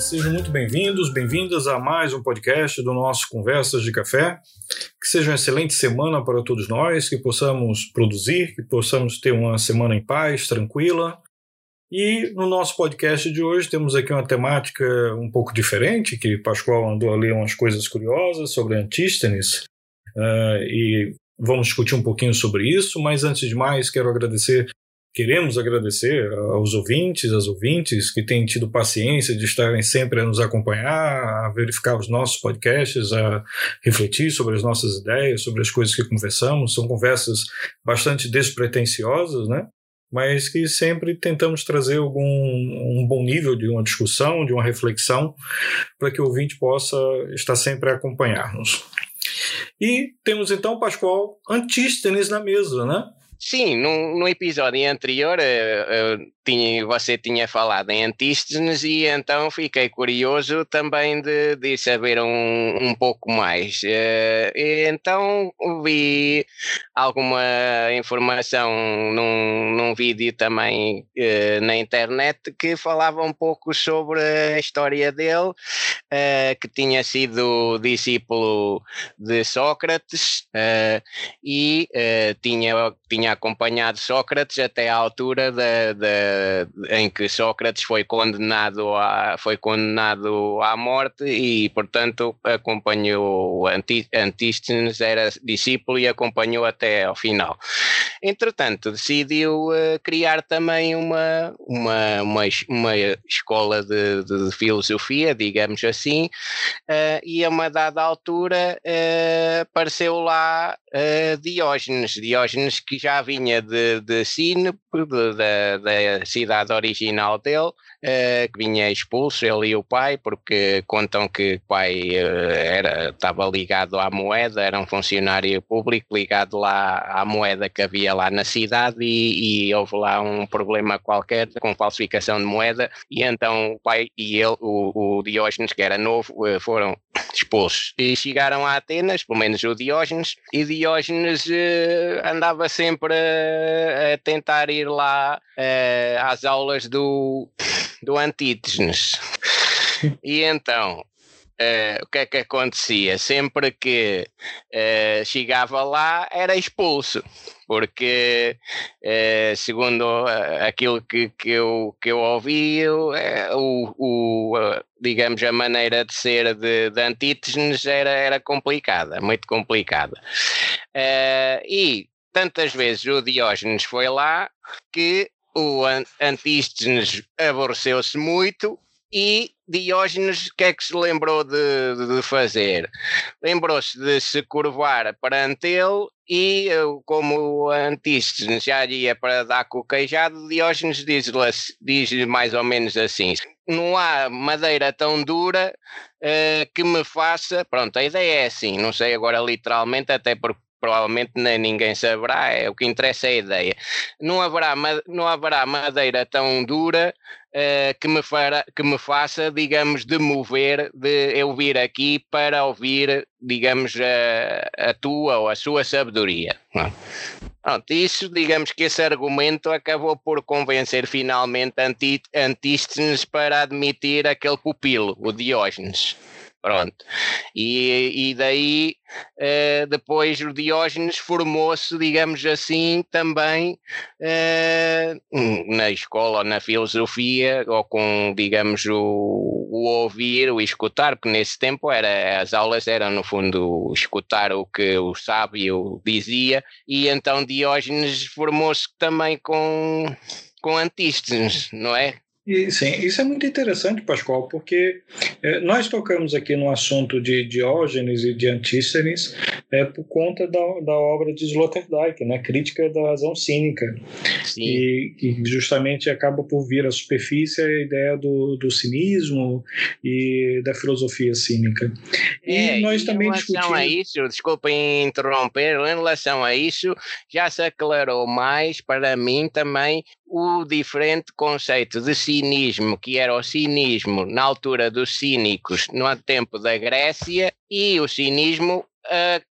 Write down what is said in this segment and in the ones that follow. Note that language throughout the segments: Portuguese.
Sejam muito bem-vindos, bem-vindas a mais um podcast do nosso Conversas de Café. Que seja uma excelente semana para todos nós, que possamos produzir, que possamos ter uma semana em paz, tranquila e no nosso podcast de hoje temos aqui uma temática um pouco diferente, que Pascoal andou a ler umas coisas curiosas sobre Antístenes, uh, e vamos discutir um pouquinho sobre isso, mas antes de mais quero agradecer, queremos agradecer aos ouvintes, às ouvintes que têm tido paciência de estarem sempre a nos acompanhar, a verificar os nossos podcasts, a refletir sobre as nossas ideias, sobre as coisas que conversamos, são conversas bastante despretensiosas, né? mas que sempre tentamos trazer algum um bom nível de uma discussão, de uma reflexão, para que o ouvinte possa estar sempre a acompanhar-nos. E temos então, Pascoal, Antístenes na mesa, né? Sim, no, no episódio anterior uh, uh, tinha, você tinha falado em Antístenes e então fiquei curioso também de, de saber um, um pouco mais. Uh, então vi alguma informação num, num vídeo também na internet que falava um pouco sobre a história dele, que tinha sido discípulo de Sócrates e tinha, tinha tinha acompanhado Sócrates até à altura de, de, em que Sócrates foi condenado, a, foi condenado à morte e, portanto, acompanhou Antístenes, era discípulo e acompanhou até ao final. Entretanto, decidiu uh, criar também uma, uma, uma, uma escola de, de, filosofia, digamos assim, uh, e a uma dada altura uh, apareceu lá Diógenes, Diógenes que já vinha de, de da cidade original dele, uh, que vinha expulso, ele e o pai, porque contam que o pai uh, era, estava ligado à moeda, era um funcionário público ligado lá à moeda que havia lá na cidade e, e houve lá um problema qualquer com falsificação de moeda e então o pai e ele, o, o Diógenes, que era novo, uh, foram expulsos. E chegaram a Atenas, pelo menos o Diógenes, e Diógenes andava sempre a, a tentar ir lá às aulas do do Antítenes. E então, Uh, o que é que acontecia? Sempre que uh, chegava lá era expulso, porque uh, segundo aquilo que, que, eu, que eu ouvi, o, o digamos, a maneira de ser de, de Antítenes era, era complicada, muito complicada. e tantas vezes o Diógenes foi lá que o Antístenes aborreceu-se muito e Diógenes o que é que se lembrou de, de fazer? Lembrou-se de se curvar perante ele e como o Antístenes já ia para dar com o queijado, Diógenes diz, diz mais ou menos assim, não há madeira tão dura uh, que me faça, pronto, a ideia é assim, não sei agora literalmente, até porque provavelmente nem ninguém saberá, é, o que interessa é a ideia. Não haverá, não haverá madeira tão dura uh, que, me fará, que me faça, digamos, de mover, de eu vir aqui para ouvir, digamos, a, a tua ou a sua sabedoria. Pronto, isso, digamos que esse argumento acabou por convencer finalmente Antístenes para admitir aquele pupilo, o Diógenes. Pronto. E, e daí uh, depois o Diógenes formou-se, digamos assim, também uh, na escola, na filosofia, ou com, digamos, o, o, ouvir, o escutar, porque nesse tempo era, as aulas eram, no fundo, escutar o que o sábio dizia, e então Diógenes formou-se também com, com Antístenes, não é? Sim, isso é muito interessante, Pascoal, porque eh, nós tocamos aqui no assunto de Diógenes e de Antístenes, é por conta da, da obra de Sloterdijk, né? Crítica da razão cínica. Sim. E que justamente acaba por vir à superfície a ideia do, do cinismo e da filosofia cínica. É, e nós e também discutimos. Em relação a isso, desculpem interromper, em relação a isso, já se aclarou mais para mim também o diferente conceito de cinismo, que era o cinismo na altura dos cínicos no tempo da Grécia, e o cinismo uh,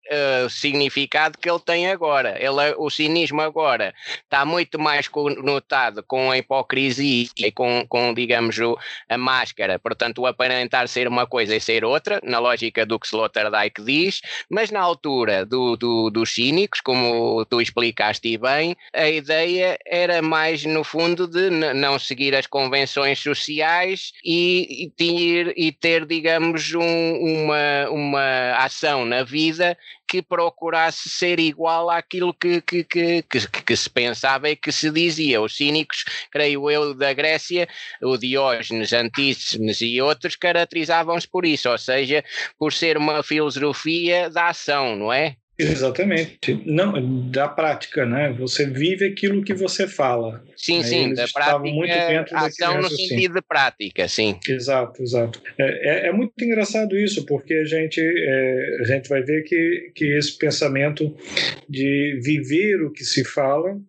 significado que ele tem agora. Ele, o cinismo agora está muito mais conotado com a hipocrisia e com, com digamos, o, a máscara. Portanto, o aparentar ser uma coisa e ser outra, na lógica do que Sloterdijk diz, mas na altura do, do, dos cínicos, como tu explicaste bem, a ideia era mais, no fundo, de não seguir as convenções sociais e, e, ter, e ter, digamos, um, uma, uma ação na vida que procurasse ser igual àquilo que, que, que, que, que se pensava e que se dizia. Os cínicos, creio eu, da Grécia, o Diógenes, Antístenes e outros caracterizavam-se por isso, ou seja, por ser uma filosofia da ação, não é? Exatamente. Não, da prática, né? Você vive aquilo que você fala. Sim, né? sim, Eles da prática. Muito dentro ação no sentido de prática, sim. Exato, exato. É, é, é muito engraçado isso, porque a gente, é, a gente vai ver que, que esse pensamento de viver o que se fala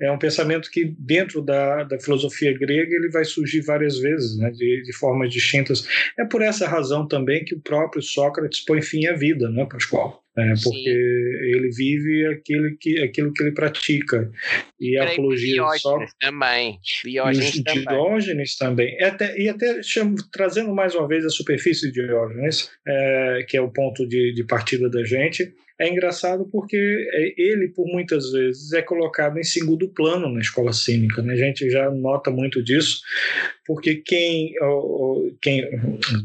é um pensamento que, dentro da, da filosofia grega, ele vai surgir várias vezes, né? De, de formas distintas. É por essa razão também que o próprio Sócrates põe fim à vida, né, Pascoal? É, porque ele vive aquilo que, aquilo que ele pratica. E a apologia Diógenes só... também. Diógenes também. Diógenes também. E até, e até chamo, trazendo mais uma vez a superfície de Diógenes, é, que é o ponto de, de partida da gente, é engraçado porque é, ele, por muitas vezes, é colocado em segundo plano na escola cínica. Né? A gente já nota muito disso, porque quem, quem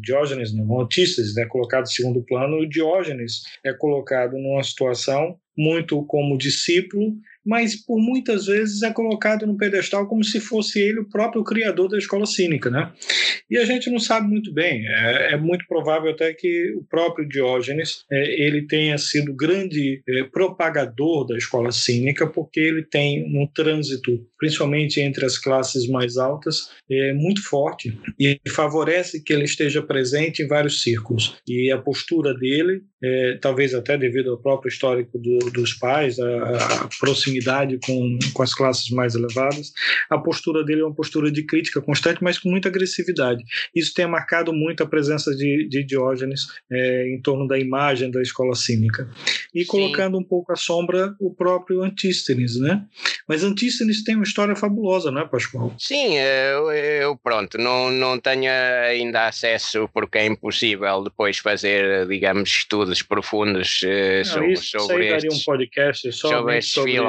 Diógenes, não, Antístenes, é colocado em segundo plano, o Diógenes é colocado numa situação muito como discípulo mas por muitas vezes é colocado no pedestal como se fosse ele o próprio criador da escola cínica, né? E a gente não sabe muito bem. É, é muito provável até que o próprio Diógenes é, ele tenha sido grande é, propagador da escola cínica, porque ele tem um trânsito, principalmente entre as classes mais altas, é, muito forte e favorece que ele esteja presente em vários círculos. E a postura dele, é, talvez até devido ao próprio histórico do, dos pais, a, a proximidade com, com as classes mais elevadas. A postura dele é uma postura de crítica constante, mas com muita agressividade. Isso tem marcado muito a presença de, de Diógenes é, em torno da imagem da escola cínica. E Sim. colocando um pouco à sombra o próprio Antístenes, né? Mas Antístenes tem uma história fabulosa, não é, Pascoal? Sim, eu, eu pronto, não, não tenho ainda acesso porque é impossível depois fazer, digamos, estudos profundos uh, sobre, isso, sobre estes, um podcast só sobre estes sobre,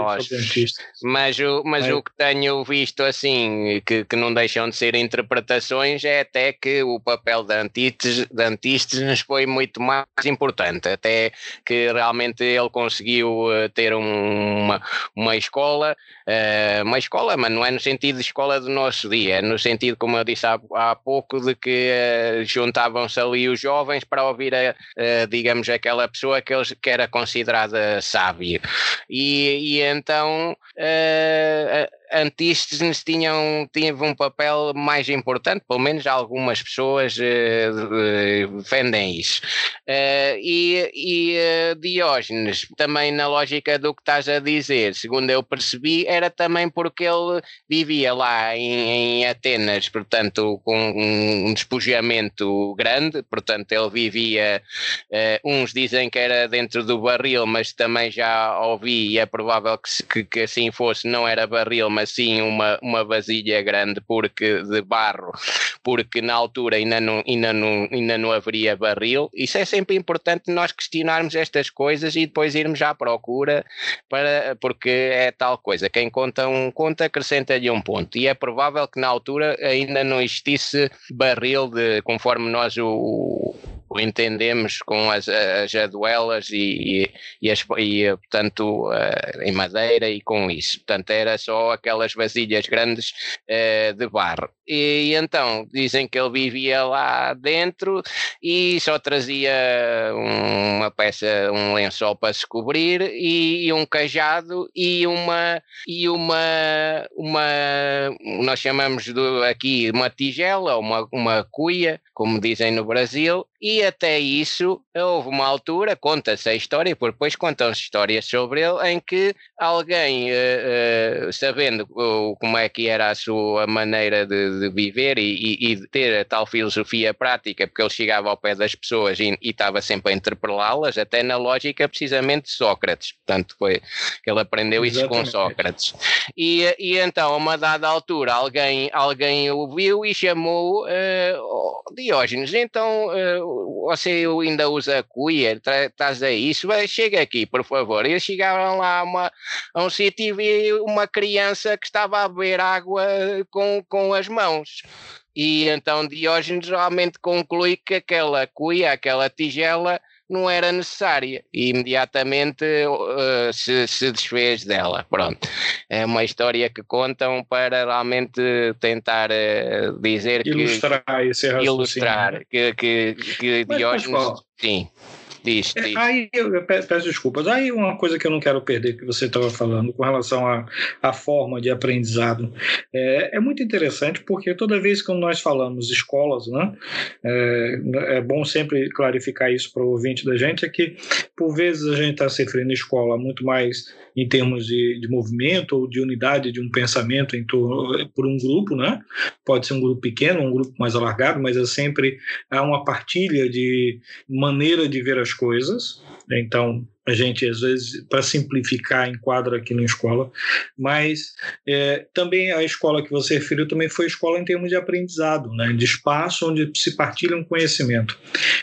mas, o, mas é. o que tenho visto assim, que, que não deixam de ser interpretações, é até que o papel Antístenes, de Antístenes foi muito mais importante, até que realmente ele conseguiu eh, ter um, uma, uma escola, uh, uma escola, mas não é no sentido de escola do nosso dia, é no sentido, como eu disse há, há pouco, de que uh, juntavam-se ali os jovens para ouvir, a, digamos, aquela pessoa que, eles, que era considerada sábio. E, e então Antístenes tinham, teve um papel mais importante, pelo menos algumas pessoas uh, defendem isso. Uh, e, e uh, Diógenes, também na lógica do que estás a dizer, segundo eu percebi, era também porque ele vivia lá em, em Atenas, portanto, com um despojamento grande, portanto, ele vivia, uns dizem que era dentro do barril, mas também já ouvi, e é provável que, que, que assim fosse, não era barril, mas assim uma, uma vasilha grande porque de barro, porque na altura ainda não, ainda, não, ainda não haveria barril. Isso é sempre importante nós questionarmos estas coisas e depois irmos à procura, para, porque é tal coisa. Quem conta um conta acrescenta-lhe um ponto. E é provável que na altura ainda não existisse barril de, conforme nós o o entendemos com as, as aduelas e, e, e, as, e portanto, uh, em madeira e com isso. Portanto, era só aquelas vasilhas grandes uh, de barro. E, e, então, dizem que ele vivia lá dentro e só trazia uma peça, um lençol para se cobrir e, e um cajado e uma, e uma, uma nós chamamos de, aqui uma tigela, uma, uma cuia, como dizem no Brasil, e até isso houve uma altura, conta-se a história, porque depois contam-se histórias sobre ele, em que alguém, uh, uh, sabendo uh, como é que era a sua maneira de, de viver e, e, de ter a tal filosofia prática, porque ele chegava ao pé das pessoas e, e estava sempre a interpelá-las, até na lógica precisamente de Sócrates. Portanto, foi que ele aprendeu isso com Sócrates. E, e então, a uma dada altura, alguém, alguém o viu e chamou Diógenes. Então, você ainda usa cuia, estás a isso, chega aqui, por favor. Eles chegaram lá a, uma, a um sítio e vi uma criança que estava a beber água com, com as mãos. E então Diógenes realmente conclui que aquela cuia, aquela tigela, não era necessária e imediatamente uh, se, se, desfez dela. Pronto. É uma história que contam para realmente tentar uh, dizer ilustrar que. Esse ilustrar que, que, que Diógenes. Sim. Diz, é, diz. Aí eu peço desculpas. Aí uma coisa que eu não quero perder que você estava falando com relação à, à forma de aprendizado é, é, muito interessante porque toda vez que nós falamos escolas, né, é, é bom sempre clarificar isso para o ouvinte da gente é que por vezes a gente está se referindo à escola muito mais em termos de, de movimento ou de unidade de um pensamento em torno, por um grupo, né? Pode ser um grupo pequeno, um grupo mais alargado, mas é sempre há uma partilha de maneira de ver as coisas. Então, a gente às vezes para simplificar enquadra aqui na escola, mas é, também a escola que você referiu também foi escola em termos de aprendizado, né, de espaço onde se partilha um conhecimento.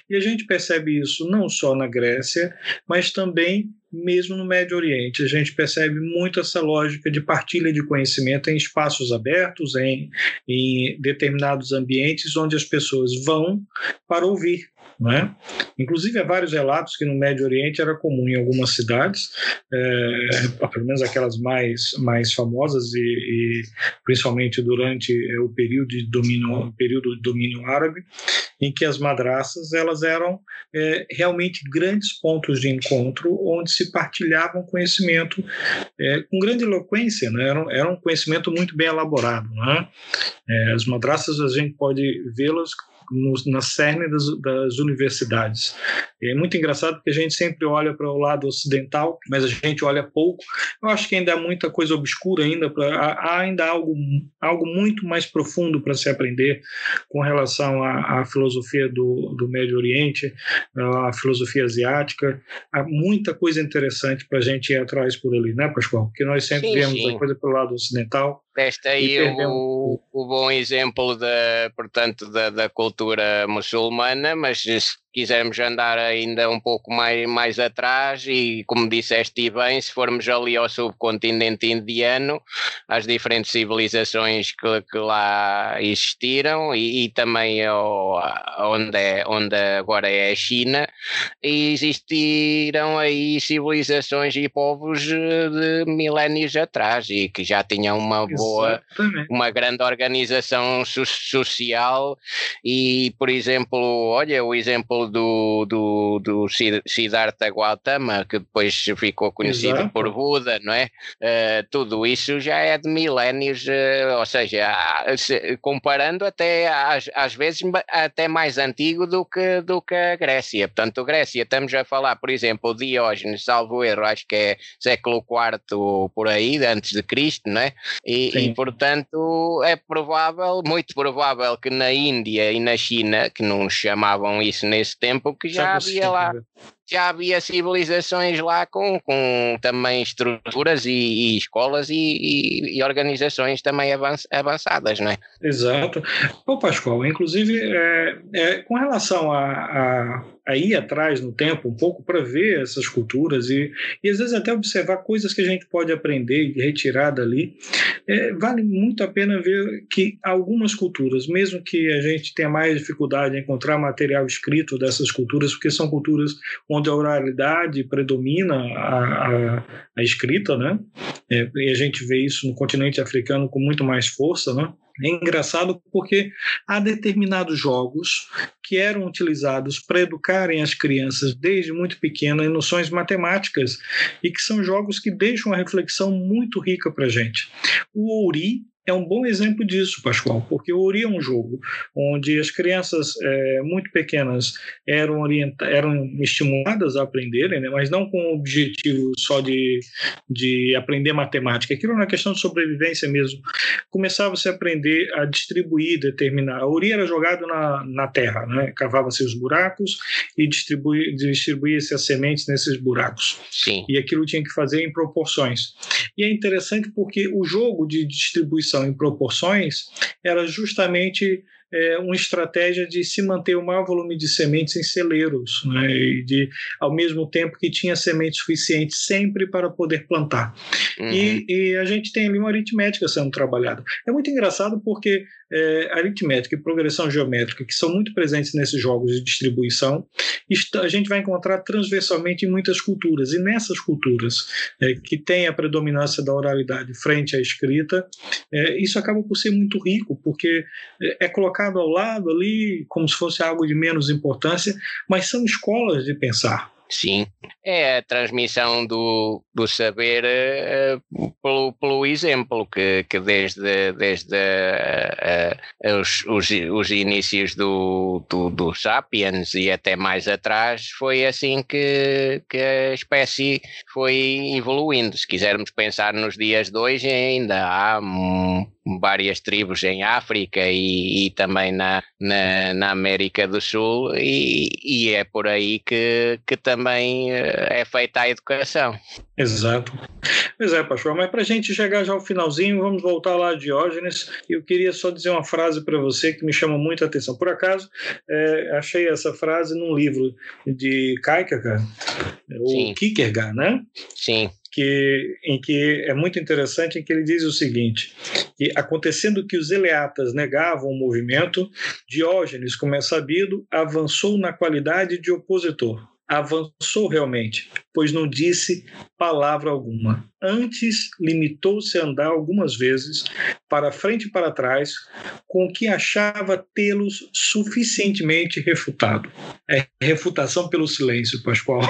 E a gente percebe isso não só na Grécia, mas também mesmo no Médio Oriente. A gente percebe muito essa lógica de partilha de conhecimento em espaços abertos, em, em determinados ambientes onde as pessoas vão para ouvir não é? Inclusive, há vários relatos que no Médio Oriente era comum em algumas cidades, é, pelo menos aquelas mais, mais famosas, e, e principalmente durante é, o período de domínio, período de domínio árabe, em que as madraças elas eram é, realmente grandes pontos de encontro onde se partilhavam conhecimento é, com grande eloquência, né? era, era um conhecimento muito bem elaborado. Né? É, as madraças a gente pode vê-las no, na cerne das, das, universidades. E é muito engraçado porque a gente sempre olha para o lado ocidental, mas a gente olha pouco. Eu acho que ainda há muita coisa obscura ainda, pra, há ainda algo, algo muito mais profundo para se aprender com relação à, à filosofia do, do Médio Oriente, à filosofia asiática. Há muita coisa interessante para a gente ir atrás por ali, né, Pascoal? Porque nós sempre sim, vemos sim. a coisa pelo lado ocidental Deste aí o, o, bom exemplo da, portanto, da, da cultura muçulmana, mas quisermos andar ainda um pouco mais, mais atrás, e como disseste bem, se formos ali ao subcontinente indiano, as diferentes civilizações que, que lá existiram, e, e também ao, onde, é, onde agora é a China, existiram aí civilizações e povos de milénios atrás, e que já tinham uma boa, Exatamente. uma grande organização so social, e por exemplo, olha o exemplo do, do, do Siddhartha Gautama, que depois ficou conhecido Exato. por Buda, não é? Uh, tudo isso já é de milénios, uh, ou seja, se, comparando até às, às vezes até mais antigo do que, do que a Grécia. Portanto, Grécia, estamos a falar, por exemplo, Diógenes, salvo erro, acho que é século IV por aí, antes de Cristo, não é? E, e portanto é provável, muito provável que na Índia e na China, que não chamavam isso nesse tempo que já, já havia lá já havia civilizações lá com, com também estruturas e, e escolas e, e, e, organizações também avançadas, não é? Exato. Ô Pascoal, inclusive, é, é, com relação a, a, a ir atrás no tempo um pouco para ver essas culturas e, e às vezes até observar coisas que a gente pode aprender e retirar dali. É, vale muito a pena ver que algumas culturas, mesmo que a gente tenha mais dificuldade em encontrar material escrito dessas culturas, porque são culturas onde a oralidade predomina a, a, a escrita, né? É, e a gente vê isso no continente africano com muito mais força, né? É engraçado porque há determinados jogos que eram utilizados para educarem as crianças desde muito pequena em noções matemáticas e que são jogos que deixam uma reflexão muito rica para a gente. O Ouri é um bom exemplo disso, Pascoal, porque o Ori é um jogo onde as crianças é, muito pequenas eram, eram estimuladas a aprenderem, né, mas não com o objetivo só de, de aprender matemática. Aquilo era uma questão de sobrevivência mesmo. Começava-se a aprender a distribuir, determinar. A Ori era jogado na, na terra, né, cavava-se os buracos e distribuía-se as sementes nesses buracos. Sim. E aquilo tinha que fazer em proporções. E é interessante porque o jogo de distribuição em proporções era justamente é, uma estratégia de se manter o maior volume de sementes em celeiros, né, e de, ao mesmo tempo que tinha semente suficiente sempre para poder plantar. Uhum. E, e, a gente tem ali uma aritmética sendo trabalhada. É muito engraçado porque é, aritmética e progressão geométrica, que são muito presentes nesses jogos de distribuição, a gente vai encontrar transversalmente em muitas culturas. E nessas culturas é, que têm a predominância da oralidade frente à escrita, é, isso acaba por ser muito rico, porque é, é colocado ao lado ali como se fosse algo de menos importância, mas são escolas de pensar. Sim, é a transmissão do, do saber uh, pelo, pelo exemplo, que, que desde, desde uh, uh, os, os, os, inícios do, do, do Sapiens e até mais atrás, foi assim que, que a espécie foi evoluindo. Se quisermos pensar nos dias de hoje, ainda há várias tribos em África e, e também na, na, na, América do Sul, e, e é por aí que, que também eh, é feita a educação. Exato. Pois é, pastor, mas para a gente chegar já ao finalzinho, vamos voltar lá a Diógenes. Eu queria só dizer uma frase para você que me chama muita atenção. Por acaso, é, achei essa frase num livro de Kierkegaard, ou Kierkegaard, né? Sim que, em que é muito interessante, em que ele diz o seguinte, que acontecendo que os eleatas negavam o movimento, Diógenes, como é sabido, avançou na qualidade de opositor. Avançou realmente, pois não disse palavra alguma. Antes, limitou-se a andar algumas vezes, para frente e para trás, com o que achava tê-los suficientemente refutado. É refutação pelo silêncio, Pascoal.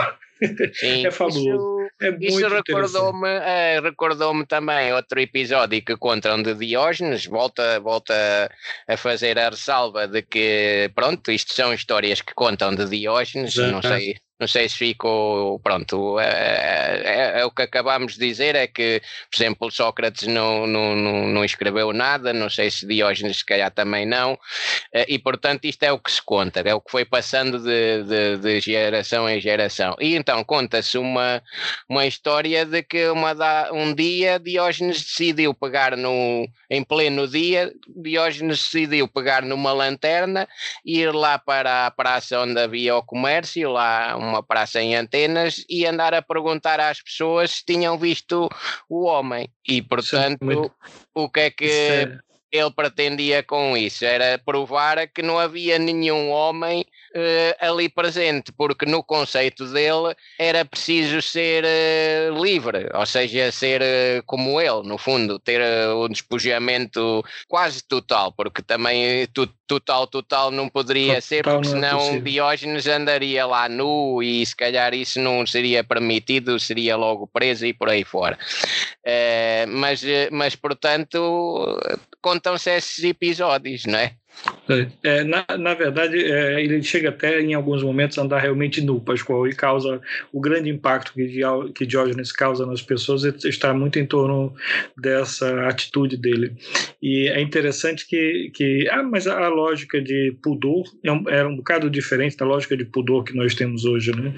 Sim, é fabuloso. É Isso recordou-me uh, recordou também outro episódio que contam de Diógenes, volta, volta a fazer a ressalva de que, pronto, isto são histórias que contam de Diógenes, não sei não sei se ficou, pronto, é, é, é, é, o que acabamos de dizer, é que, por exemplo, Sócrates não, não, não, não escreveu nada, não sei se Diógenes se calhar também não, eh, e portanto isto é o que se conta, é o que foi passando de, de, de geração em geração. E então conta-se uma, uma história de que uma da, um dia Diógenes decidiu pegar no, em pleno dia, Diógenes decidiu pegar numa lanterna ir lá para a praça onde havia o comércio, lá uma praça em antenas e andar a perguntar às pessoas se tinham visto o homem. E portanto, muito... o que é que é... ele pretendia com isso? Era provar que não havia nenhum homem uh, ali presente, porque no conceito dele era preciso ser uh, livre, ou seja, ser uh, como ele, no fundo, ter um despojamento quase total, porque também total, total não poderia total ser, porque senão é Diógenes andaria lá nu e se calhar isso não seria permitido, seria logo preso e por aí fora. mas, mas, portanto, contam-se esses episódios, não é? É, na, na verdade, é, ele chega até em alguns momentos a andar realmente nu, Pascoal, e causa o grande impacto que, que Diógenes causa nas pessoas está muito em torno dessa atitude dele. E é interessante que, que ah, mas a, lógica de pudor é um, era um bocado diferente da lógica de pudor que nós temos hoje, né?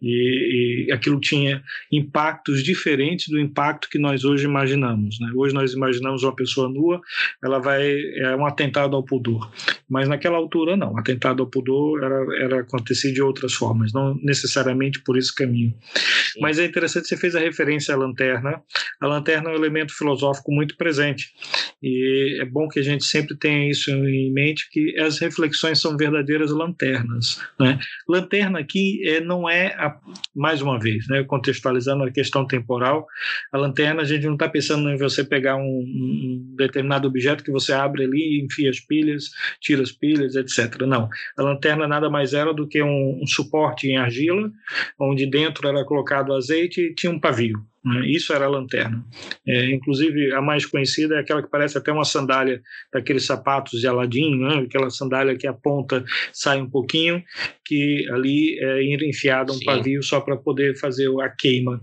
E, e aquilo tinha impactos diferentes do impacto que nós hoje imaginamos, né? Hoje nós imaginamos uma pessoa nua, ela vai é um atentado ao pudor. Pudor. Mas naquela altura, não. Atentado ao pudor era, era acontecer de outras formas, não necessariamente por esse caminho. Sim. Mas é interessante, você fez a referência à lanterna. A lanterna é um elemento filosófico muito presente. E é bom que a gente sempre tenha isso em mente, que as reflexões são verdadeiras lanternas. Né? Lanterna aqui é, não é, a, mais uma vez, né, contextualizando a questão temporal, a lanterna a gente não está pensando em você pegar um, um, determinado objeto que você abre ali, enfia as pilhas, tira as pilhas, etc. Não. A lanterna nada mais era do que um, um suporte em argila, onde dentro era colocado azeite e tinha um pavio. Né? Isso era a lanterna. É, inclusive, a mais conhecida é aquela que parece até uma sandália daqueles sapatos de Aladim, né? aquela sandália que a ponta sai um pouquinho, que ali é enfiado um Sim. pavio só para poder fazer a queima.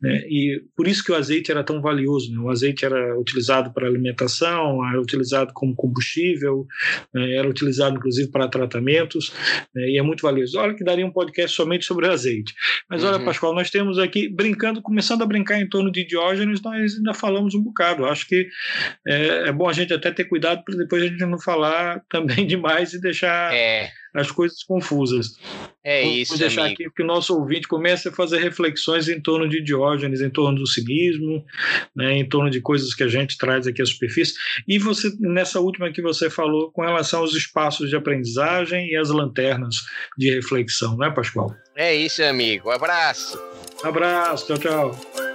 Né? E por isso que o azeite era tão valioso. Né? O azeite era utilizado para alimentação, era utilizado como combustível, né? era utilizado inclusive para tratamentos, né? e é muito valioso. Olha que daria um podcast somente sobre azeite. Mas olha, uhum. Pascoal, nós temos aqui, brincando, começando a brincar brincar em torno de Diógenes, nós ainda falamos um bocado. Acho que é, é bom a gente até ter cuidado para depois a gente não falar também demais e deixar é. as coisas confusas. É Vamos isso, deixar amigo. aqui que o nosso ouvinte comece a fazer reflexões em torno de Diógenes, em torno do cinismo, né, em torno de coisas que a gente traz aqui à superfície. E você, nessa última que você falou, com relação aos espaços de aprendizagem e as lanternas de reflexão, né, Pascoal? É isso, amigo. Um abraço. Abraço, tchau, tchau.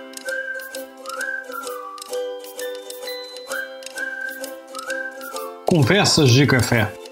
Conversas de Café.